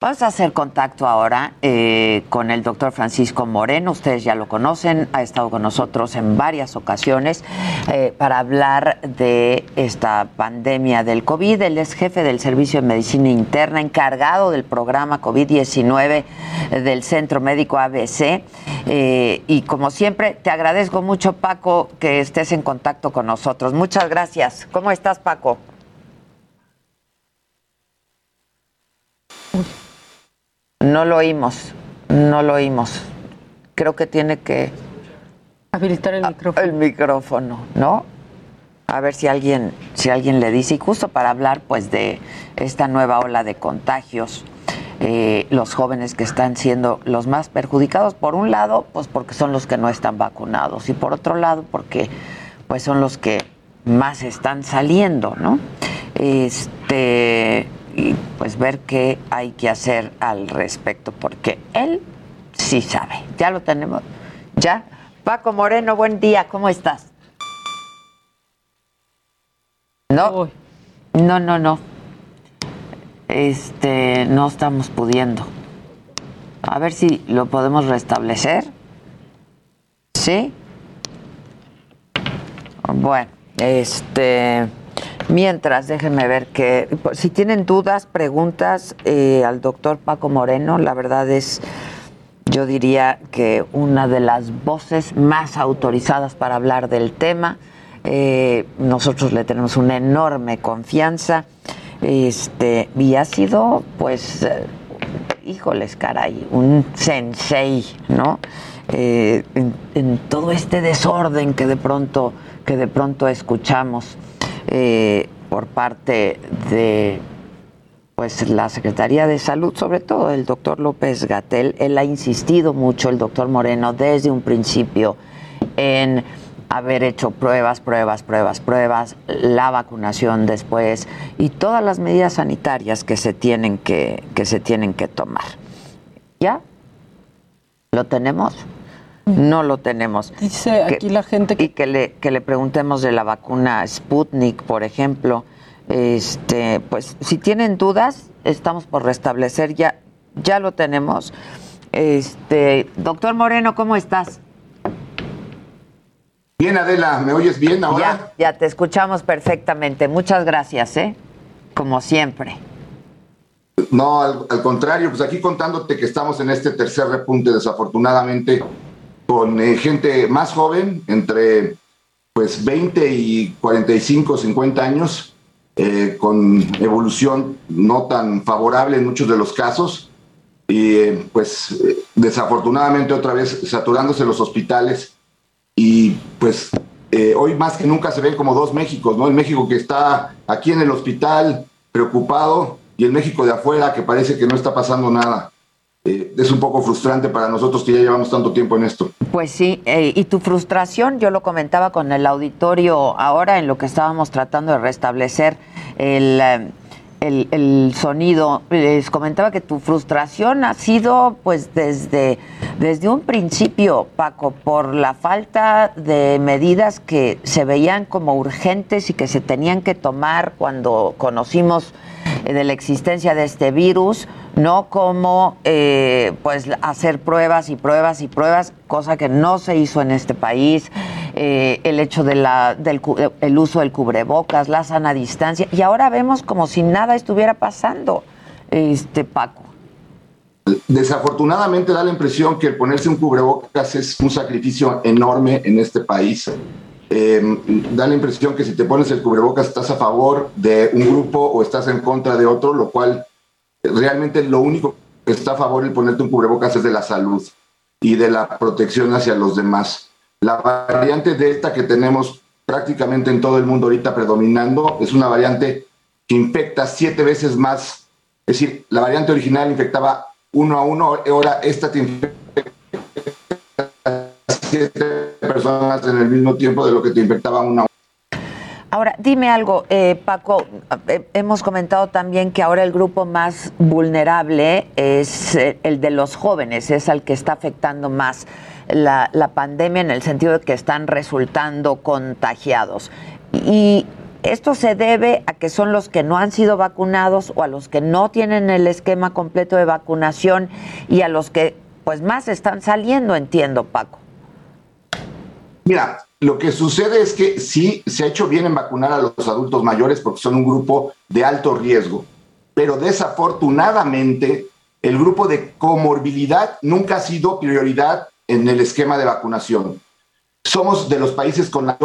Vamos a hacer contacto ahora eh, con el doctor Francisco Moreno. Ustedes ya lo conocen, ha estado con nosotros en varias ocasiones eh, para hablar de esta pandemia del COVID. Él es jefe del Servicio de Medicina Interna, encargado del programa COVID-19 del Centro Médico ABC. Eh, y como siempre, te agradezco mucho, Paco, que estés en contacto con nosotros. Muchas gracias. ¿Cómo estás, Paco? No lo oímos, no lo oímos. Creo que tiene que... Habilitar el micrófono. El micrófono, ¿no? A ver si alguien, si alguien le dice, y justo para hablar pues de esta nueva ola de contagios, eh, los jóvenes que están siendo los más perjudicados, por un lado, pues porque son los que no están vacunados, y por otro lado, porque pues son los que más están saliendo, ¿no? Este, y pues ver qué hay que hacer al respecto, porque él sí sabe. Ya lo tenemos. ¿Ya? Paco Moreno, buen día, ¿cómo estás? No. No, no, no. Este, no estamos pudiendo. A ver si lo podemos restablecer. ¿Sí? Bueno, este Mientras, déjenme ver que si tienen dudas, preguntas eh, al doctor Paco Moreno, la verdad es, yo diría que una de las voces más autorizadas para hablar del tema. Eh, nosotros le tenemos una enorme confianza. Este, y ha sido, pues, eh, híjoles, caray, un sensei, ¿no? en, en, todo este desorden que de pronto, que de pronto escuchamos. Eh, por parte de pues la Secretaría de Salud, sobre todo el doctor López Gatel, él ha insistido mucho, el doctor Moreno, desde un principio en haber hecho pruebas, pruebas, pruebas, pruebas, la vacunación después y todas las medidas sanitarias que se tienen que, que se tienen que tomar. ¿Ya? ¿Lo tenemos? No lo tenemos. Dice aquí la gente que... Y que le, que le preguntemos de la vacuna Sputnik, por ejemplo. Este, pues si tienen dudas, estamos por restablecer, ya, ya lo tenemos. Este, doctor Moreno, ¿cómo estás? Bien, Adela, ¿me oyes bien ahora? Ya, ya te escuchamos perfectamente. Muchas gracias, ¿eh? Como siempre. No, al, al, contrario, pues aquí contándote que estamos en este tercer repunte, desafortunadamente, con eh, gente más joven, entre pues 20 y 45, 50 años, eh, con evolución no tan favorable en muchos de los casos, y eh, pues desafortunadamente otra vez saturándose los hospitales y pues hoy más que nunca se ven como dos Méxicos, ¿no? El México que está aquí en el hospital preocupado y el México de afuera que parece que no está pasando nada. Eh, es un poco frustrante para nosotros que ya llevamos tanto tiempo en esto. Pues sí, eh, y tu frustración, yo lo comentaba con el auditorio ahora en lo que estábamos tratando de restablecer el, eh, el, el, sonido, les comentaba que tu frustración ha sido pues desde, desde un principio, Paco, por la falta de medidas que se veían como urgentes y que se tenían que tomar cuando conocimos de la existencia de este virus, no como eh, pues hacer pruebas y pruebas y pruebas, cosa que no se hizo en este país, eh, el hecho de la, del el uso del cubrebocas, la sana distancia, y ahora vemos como si nada estuviera pasando, este Paco. Desafortunadamente da la impresión que el ponerse un cubrebocas es un sacrificio enorme en este país. Eh, da la impresión que si te pones el cubrebocas estás a favor de un grupo o estás en contra de otro, lo cual realmente lo único que está a favor de ponerte un cubrebocas es de la salud y de la protección hacia los demás. La variante Delta que tenemos prácticamente en todo el mundo ahorita predominando es una variante que infecta siete veces más. Es decir, la variante original infectaba uno a uno, ahora esta te infecta siete personas en el mismo tiempo de lo que te infectaba una. Ahora, dime algo, eh, Paco, eh, hemos comentado también que ahora el grupo más vulnerable es eh, el de los jóvenes, es al que está afectando más la, pandemia en el sentido de que están resultando contagiados. Y esto se debe a que son los que no han sido vacunados o a los que no tienen el esquema completo de vacunación y a los que pues más están saliendo, entiendo, Paco. Mira, lo que sucede es que sí se ha hecho bien en vacunar a los adultos mayores porque son un grupo de alto riesgo, pero desafortunadamente el grupo de comorbilidad nunca ha sido prioridad en el esquema de vacunación. Somos de los países con la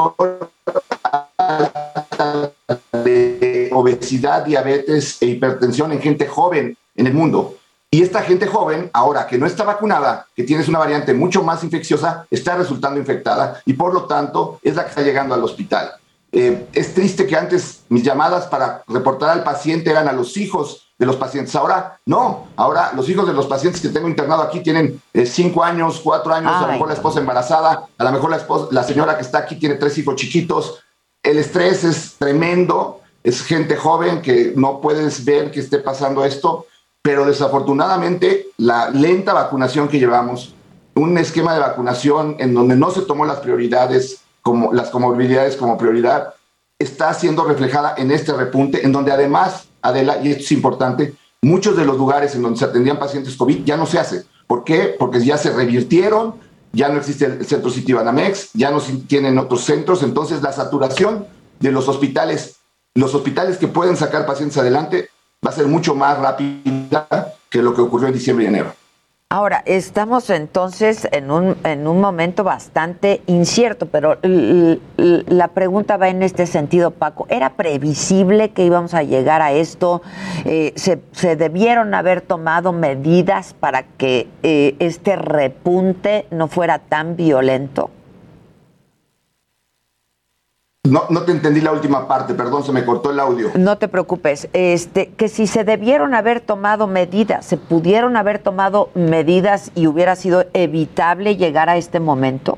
de obesidad, diabetes e hipertensión en gente joven en el mundo. Y esta gente joven, ahora que no está vacunada, que tienes una variante mucho más infecciosa, está resultando infectada y por lo tanto es la que está llegando al hospital. Eh, es triste que antes mis llamadas para reportar al paciente eran a los hijos de los pacientes. Ahora no, ahora los hijos de los pacientes que tengo internado aquí tienen eh, cinco años, cuatro años, a lo mejor la esposa embarazada, a lo mejor la, esposa, la señora que está aquí tiene tres hijos chiquitos. El estrés es tremendo, es gente joven que no puedes ver que esté pasando esto pero desafortunadamente la lenta vacunación que llevamos, un esquema de vacunación en donde no se tomó las prioridades como las comorbilidades como prioridad, está siendo reflejada en este repunte, en donde además, Adela, y esto es importante, muchos de los lugares en donde se atendían pacientes COVID ya no se hace. ¿Por qué? Porque ya se revirtieron, ya no existe el centro Citibanamex, ya no tienen otros centros, entonces la saturación de los hospitales, los hospitales que pueden sacar pacientes adelante, va a ser mucho más rápida que lo que ocurrió en diciembre y enero. Ahora, estamos entonces en un, en un momento bastante incierto, pero la pregunta va en este sentido, Paco. ¿Era previsible que íbamos a llegar a esto? Eh, ¿se, ¿se, debieron haber tomado medidas para que eh, este repunte no fuera tan violento? No, no te entendí la última parte, perdón, se me cortó el audio. No te preocupes, este, que si se debieron haber tomado medidas, se pudieron haber tomado medidas y hubiera sido evitable llegar a este momento.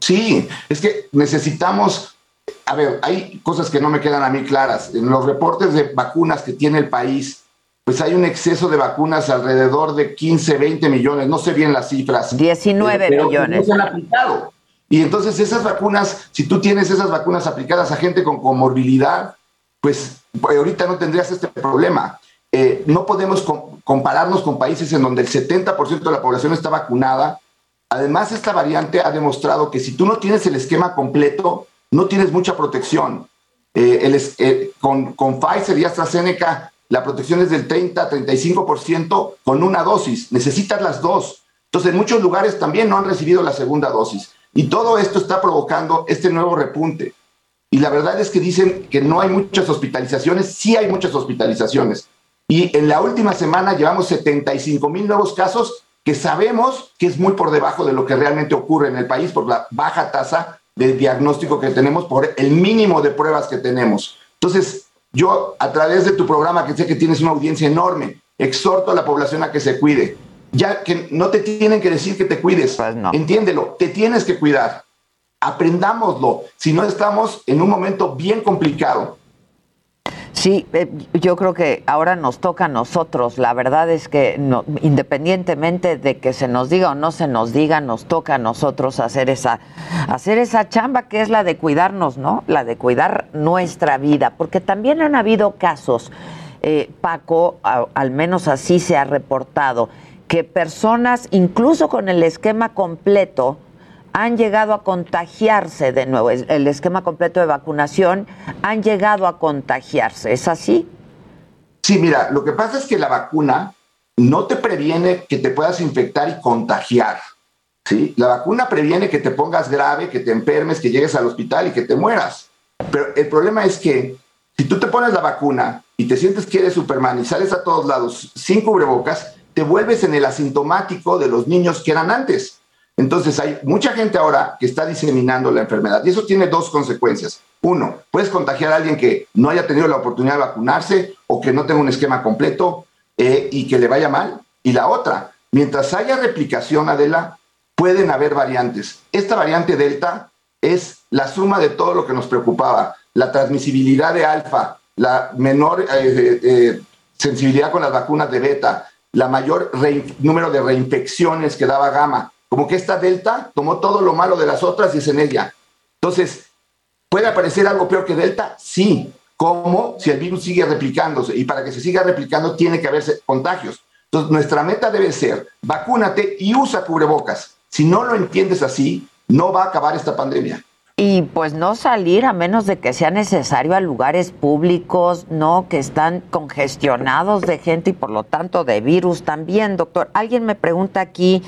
Sí, es que necesitamos, a ver, hay cosas que no me quedan a mí claras. En los reportes de vacunas que tiene el país, pues hay un exceso de vacunas alrededor de 15, 20 millones, no sé bien las cifras. 19 millones. No se han aplicado. Y entonces esas vacunas, si tú tienes esas vacunas aplicadas a gente con comorbilidad, pues ahorita no tendrías este problema. Eh, no podemos compararnos con países en donde el 70% de la población está vacunada. Además, esta variante ha demostrado que si tú no tienes el esquema completo, no tienes mucha protección. Eh, eh, con, con Pfizer y AstraZeneca, la protección es del 30-35% con una dosis. Necesitas las dos. Entonces, en muchos lugares también no han recibido la segunda dosis. Y todo esto está provocando este nuevo repunte. Y la verdad es que dicen que no hay muchas hospitalizaciones, sí hay muchas hospitalizaciones. Y en la última semana llevamos 75 mil nuevos casos que sabemos que es muy por debajo de lo que realmente ocurre en el país por la baja tasa de diagnóstico que tenemos, por el mínimo de pruebas que tenemos. Entonces, yo a través de tu programa, que sé que tienes una audiencia enorme, exhorto a la población a que se cuide ya que no te tienen que decir que te cuides. Pues Entiéndelo, te tienes que cuidar. Aprendámoslo, si no estamos en un momento bien complicado. Sí, eh, yo creo que ahora nos toca a nosotros. La verdad es que independientemente de que se nos diga o no se nos diga, nos toca a nosotros hacer esa, hacer esa chamba que es la de cuidarnos, ¿no? La de cuidar nuestra vida, porque también han habido casos, eh, Paco, al menos así se ha reportado, que personas, incluso con el esquema completo, han llegado a contagiarse de nuevo, el esquema completo de vacunación, han llegado a contagiarse. ¿Es así? Sí, mira, lo que pasa es que la vacuna no te previene que te puedas infectar y contagiar. ¿sí? La vacuna previene que te pongas grave, que te enfermes, que llegues al hospital y que te mueras. Pero el problema es que si tú te pones la vacuna y te sientes que eres Superman y sales a todos lados sin cubrebocas, te vuelves en el asintomático de los niños que eran antes. Entonces hay mucha gente ahora que está diseminando la enfermedad y eso tiene dos consecuencias. Uno, puedes contagiar a alguien que no haya tenido la oportunidad de vacunarse o que no tenga un esquema completo eh, y que le vaya mal. Y la otra, mientras haya replicación, Adela, pueden haber variantes. Esta variante Delta es la suma de todo lo que nos preocupaba, la transmisibilidad de alfa, la menor eh, eh, sensibilidad con las vacunas de beta, la mayor número de reinfecciones que daba gamma. Como que esta delta tomó todo lo malo de las otras y es en ella. Entonces, ¿puede aparecer algo peor que delta? Sí. ¿Cómo? Si el virus sigue replicándose. Y para que se siga replicando tiene que haberse contagios. Entonces, nuestra meta debe ser, vacúnate y usa cubrebocas. Si no lo entiendes así, no va a acabar esta pandemia. Y pues no salir a menos de que sea necesario a lugares públicos, ¿no? Que están congestionados de gente y por lo tanto de virus también, doctor. Alguien me pregunta aquí,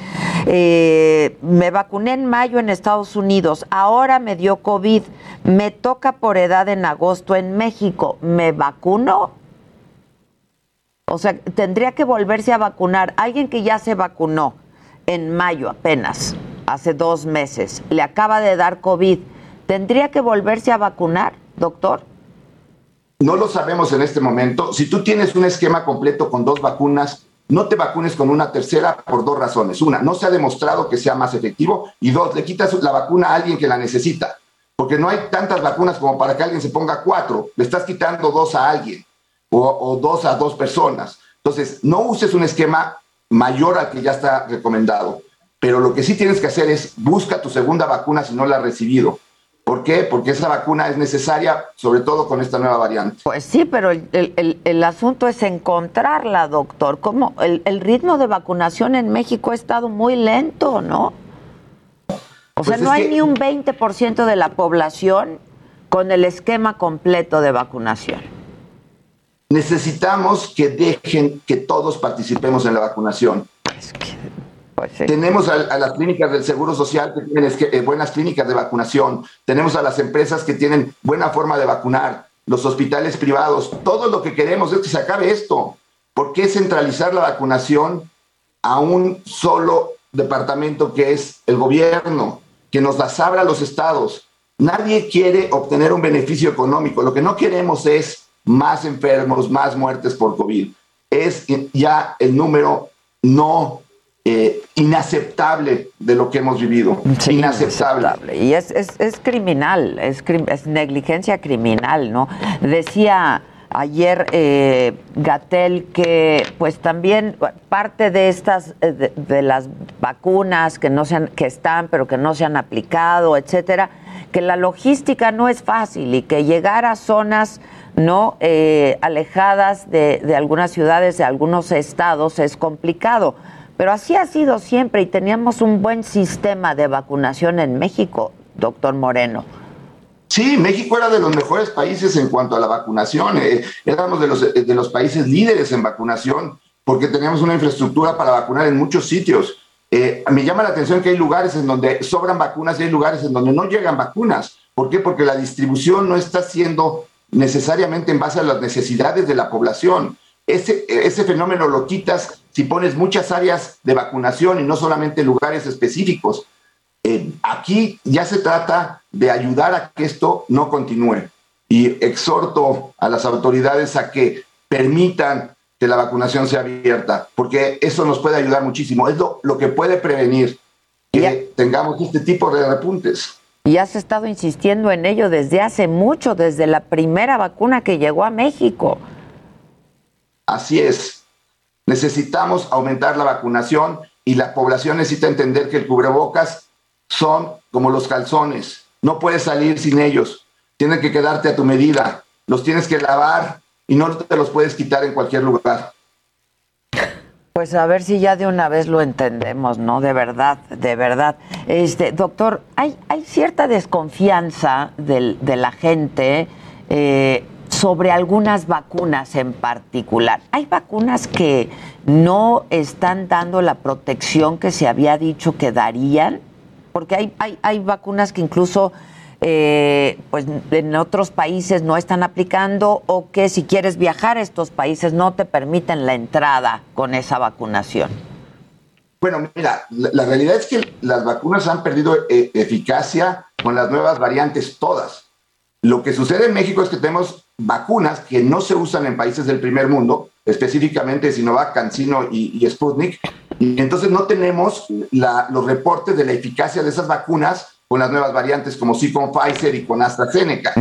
eh, me vacuné en mayo en Estados Unidos, ahora me dio COVID, me toca por edad en agosto en México, ¿me vacuno? O sea, tendría que volverse a vacunar. Alguien que ya se vacunó en mayo apenas, hace dos meses, le acaba de dar COVID ¿Tendría que volverse a vacunar, doctor? No lo sabemos en este momento. Si tú tienes un esquema completo con dos vacunas, no te vacunes con una tercera por dos razones. Una, no se ha demostrado que sea más efectivo. Y dos, le quitas la vacuna a alguien que la necesita. Porque no hay tantas vacunas como para que alguien se ponga cuatro. Le estás quitando dos a alguien o, dos a dos personas. Entonces, no uses un esquema mayor al que ya está recomendado. Pero lo que sí tienes que hacer es busca tu segunda vacuna si no la has recibido ¿Por qué? Porque esa vacuna es necesaria, sobre todo con esta nueva variante. Pues sí, pero el, asunto es encontrarla, doctor. ¿Cómo? El, ritmo de vacunación en México ha estado muy lento, ¿no? O sea, pues no hay ni un 20% de la población con el esquema completo de vacunación. Necesitamos que dejen que todos participemos en la vacunación. Es que pues Tenemos a, las clínicas del Seguro Social que tienen eh, buenas clínicas de vacunación. Tenemos a las empresas que tienen buena forma de vacunar. Los hospitales privados. Todo lo que queremos es que se acabe esto. ¿Por qué centralizar la vacunación a un solo departamento que es el gobierno, que nos las abra a los estados? Nadie quiere obtener un beneficio económico. Lo que no queremos es más enfermos, más muertes por COVID. Es ya el número no eh, inaceptable de lo que hemos vivido. inaceptable. Y es, es, criminal, es, es, negligencia criminal, ¿no? Decía ayer eh, Gatel que pues también parte de estas, eh, de, las vacunas que, no se han, que están pero que no se han aplicado, etcétera, que la logística no es fácil y que llegar a zonas no alejadas de, de algunas ciudades, de algunos estados, es complicado. Pero así ha sido siempre y teníamos un buen sistema de vacunación en México, doctor Moreno. Sí, México era de los mejores países en cuanto a la vacunación. Eh, éramos de los, eh, de los países líderes en vacunación porque teníamos una infraestructura para vacunar en muchos sitios. Eh, me llama la atención que hay lugares en donde sobran vacunas y hay lugares en donde no llegan vacunas. ¿Por qué? Porque la distribución no está siendo necesariamente en base a las necesidades de la población. Ese, ese fenómeno lo quitas si pones muchas áreas de vacunación y no solamente lugares específicos. Eh, aquí ya se trata de ayudar a que esto no continúe. Y exhorto a las autoridades a que permitan que la vacunación sea abierta, porque eso nos puede ayudar muchísimo. Es lo, que puede prevenir que tengamos este tipo de repuntes. Y has estado insistiendo en ello desde hace mucho, desde la primera vacuna que llegó a México. Así es. Necesitamos aumentar la vacunación y la población necesita entender que el cubrebocas son como los calzones. No puedes salir sin ellos. Tienes que quedarte a tu medida. Los tienes que lavar y no te los puedes quitar en cualquier lugar. Pues a ver si ya de una vez lo entendemos, ¿no? De verdad, de verdad. Este, doctor, hay, hay cierta desconfianza de la gente eh, sobre algunas vacunas en particular. Hay vacunas que no están dando la protección que se había dicho que darían, porque hay, hay, vacunas que incluso eh, pues en otros países no están aplicando o que si quieres viajar a estos países no te permiten la entrada con esa vacunación. Bueno, mira, la, realidad es que las vacunas han perdido eh, eficacia con las nuevas variantes todas Lo que sucede en México es que tenemos vacunas que no se usan en países del primer mundo, específicamente Sinovac, CanSino y, y Sputnik, y entonces no tenemos los reportes de la eficacia de esas vacunas con las nuevas variantes como sí con Pfizer y con AstraZeneca.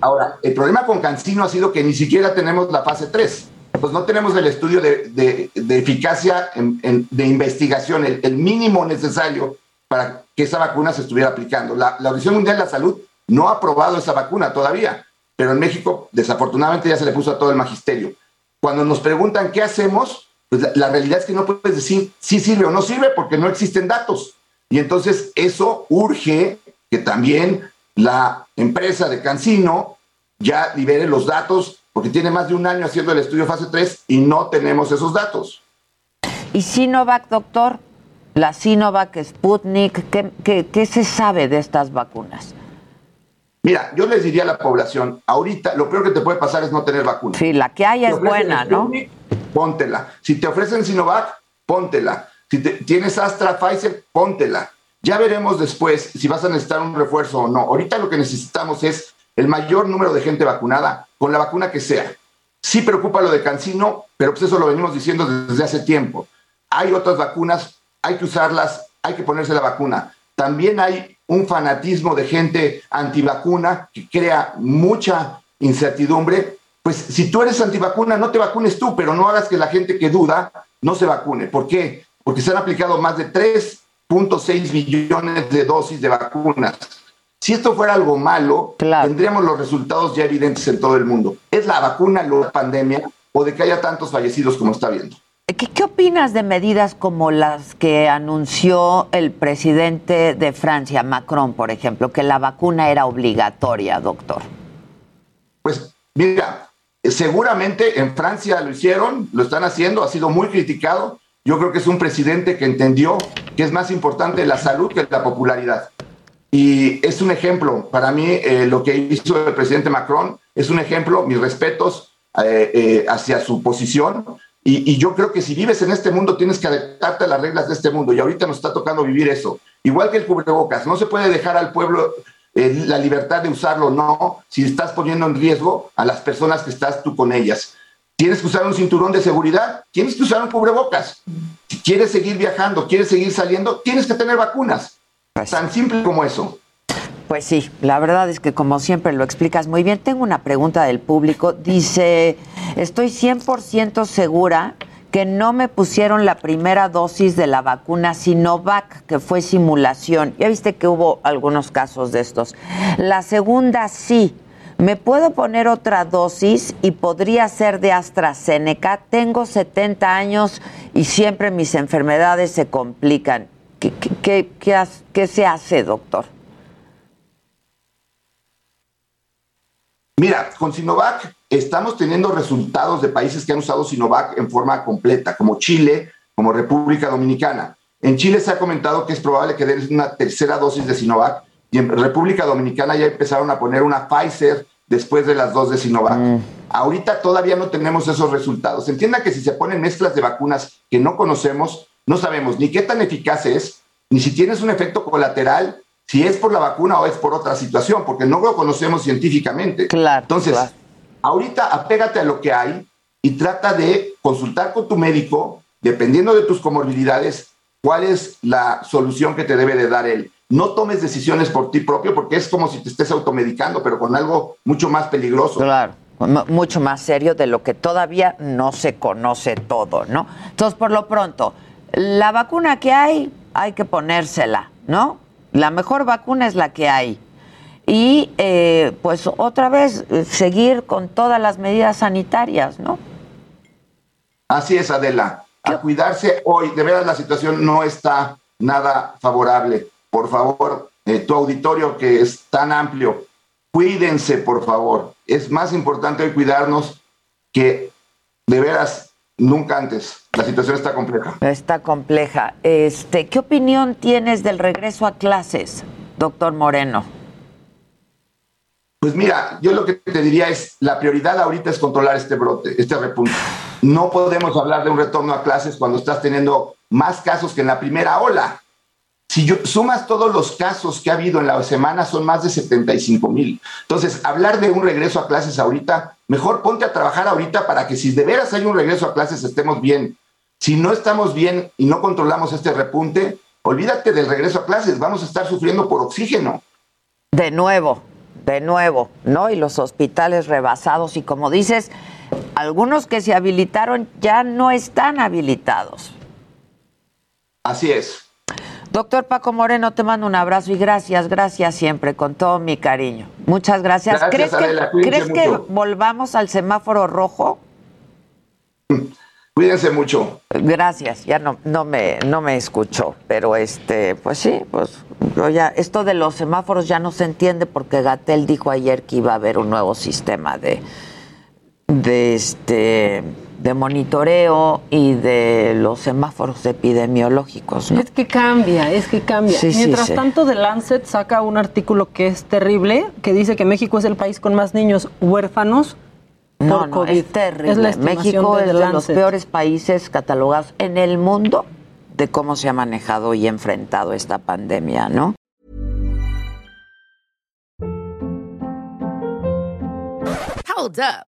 Ahora, el problema con CanSino ha sido que ni siquiera tenemos la fase 3. Pues no tenemos el estudio de, eficacia de investigación, el, mínimo necesario para que esa vacuna se estuviera aplicando. La, la Organización Mundial de la Salud no ha aprobado esa vacuna todavía, pero en México desafortunadamente ya se le puso a todo el magisterio. Cuando nos preguntan qué hacemos, pues la, realidad es que no puedes decir si sirve o no sirve porque no existen datos. Y entonces eso urge que también la empresa de Cancino ya libere los datos porque tiene más de un año haciendo el estudio fase 3 y no tenemos esos datos. ¿Y Sinovac, doctor? La Sinovac, Sputnik, ¿qué, qué se sabe de estas vacunas? Mira, yo les diría a la población, ahorita lo peor que te puede pasar es no tener vacuna. Sí, la que haya es buena, ¿no? Póntela. Si te ofrecen Sinovac, póntela. Si tienes Astra, Pfizer, póntela. Ya veremos después si vas a necesitar un refuerzo o no. Ahorita lo que necesitamos es el mayor número de gente vacunada con la vacuna que sea. Sí preocupa lo de Cancino, pero pues eso lo venimos diciendo desde hace tiempo. Hay otras vacunas, hay que usarlas, hay que ponerse la vacuna. También hay un fanatismo de gente antivacuna que crea mucha incertidumbre, pues si tú eres antivacuna, no te vacunes tú, pero no hagas que la gente que duda no se vacune. ¿Por qué? Porque se han aplicado más de 3.6 millones de dosis de vacunas. Si esto fuera algo malo, tendríamos los resultados ya evidentes en todo el mundo. ¿Es la vacuna la pandemia o de que haya tantos fallecidos como está viendo? ¿Qué, opinas de medidas como las que anunció el presidente de Francia, Macron, por ejemplo, que la vacuna era obligatoria, doctor? Pues mira, seguramente en Francia lo hicieron, lo están haciendo, ha sido muy criticado. Yo creo que es un presidente que entendió que es más importante la salud que la popularidad. Y es un ejemplo, para mí, eh, lo que hizo el presidente Macron es un ejemplo, mis respetos eh, eh, hacia su posición y, yo creo que si vives en este mundo tienes que adaptarte a las reglas de este mundo y ahorita nos está tocando vivir eso. Igual que el cubrebocas, no se puede dejar al pueblo eh, la libertad de usarlo, no, si estás poniendo en riesgo a las personas que estás tú con ellas. Tienes que usar un cinturón de seguridad, tienes que usar un cubrebocas. Si quieres seguir viajando, quieres seguir saliendo, tienes que tener vacunas. Tan simple como eso. Pues sí, la verdad es que como siempre lo explicas muy bien. Tengo una pregunta del público. Dice, estoy 100% segura que no me pusieron la primera dosis de la vacuna Sinovac, que fue simulación. Ya viste que hubo algunos casos de estos. La segunda sí. ¿Me puedo poner otra dosis y podría ser de AstraZeneca? Tengo 70 años y siempre mis enfermedades se complican. ¿Qué, qué, qué se hace, doctor? Mira, con Sinovac estamos teniendo resultados de países que han usado Sinovac en forma completa, como Chile, como República Dominicana. En Chile se ha comentado que es probable que den una tercera dosis de Sinovac y en República Dominicana ya empezaron a poner una Pfizer después de las dos de Sinovac. Mm. Ahorita todavía no tenemos esos resultados. Entienda que si se ponen mezclas de vacunas que no conocemos, no sabemos ni qué tan eficaz es, ni si tienes un efecto colateral, si es por la vacuna o es por otra situación, porque no lo conocemos científicamente. Claro. Entonces, ahorita apégate a lo que hay y trata de consultar con tu médico, dependiendo de tus comorbilidades, cuál es la solución que te debe de dar él. No tomes decisiones por ti propio porque es como si te estés automedicando, pero con algo mucho más peligroso. Claro, mucho más serio de lo que todavía no se conoce todo, ¿no? Entonces, por lo pronto, la vacuna que hay, hay que ponérsela, ¿no? La mejor vacuna es la que hay. Y eh, pues otra vez seguir con todas las medidas sanitarias, ¿no? Así es, Adela. A cuidarse hoy. De verdad la situación no está nada favorable. Por favor, eh, tu auditorio que es tan amplio, cuídense, por favor. Es más importante hoy cuidarnos que de veras nunca antes. La situación está compleja. Está compleja. Este, ¿Qué opinión tienes del regreso a clases, doctor Moreno? Pues mira, yo lo que te diría es, la prioridad ahorita es controlar este brote, este repunte. No podemos hablar de un retorno a clases cuando estás teniendo más casos que en la primera ola. Si yo, sumas todos los casos que ha habido en la semana, son más de 75 mil. Entonces, hablar de un regreso a clases ahorita, mejor ponte a trabajar ahorita para que si de veras hay un regreso a clases estemos bien. Si no estamos bien y no controlamos este repunte, olvídate del regreso a clases, vamos a estar sufriendo por oxígeno. De nuevo, de nuevo, ¿no? Y los hospitales rebasados y como dices, algunos que se habilitaron ya no están habilitados. Así es. Doctor Paco Moreno, te mando un abrazo y gracias, gracias siempre, con todo mi cariño. Muchas gracias. gracias ¿Crees, que, que volvamos al semáforo rojo? Cuídense mucho. Gracias, ya no, no me, no me escuchó, pero este, pues sí, pues ya, esto de los semáforos ya no se entiende porque Gatel dijo ayer que iba a haber un nuevo sistema de, de este de monitoreo y de los semáforos epidemiológicos. Es que cambia, es que cambia. Mientras tanto, The Lancet saca un artículo que es terrible, que dice que México es el país con más niños huérfanos no, por COVID. es terrible. México es de los peores países catalogados en el mundo de cómo se ha manejado y enfrentado esta pandemia, ¿no? Hold up.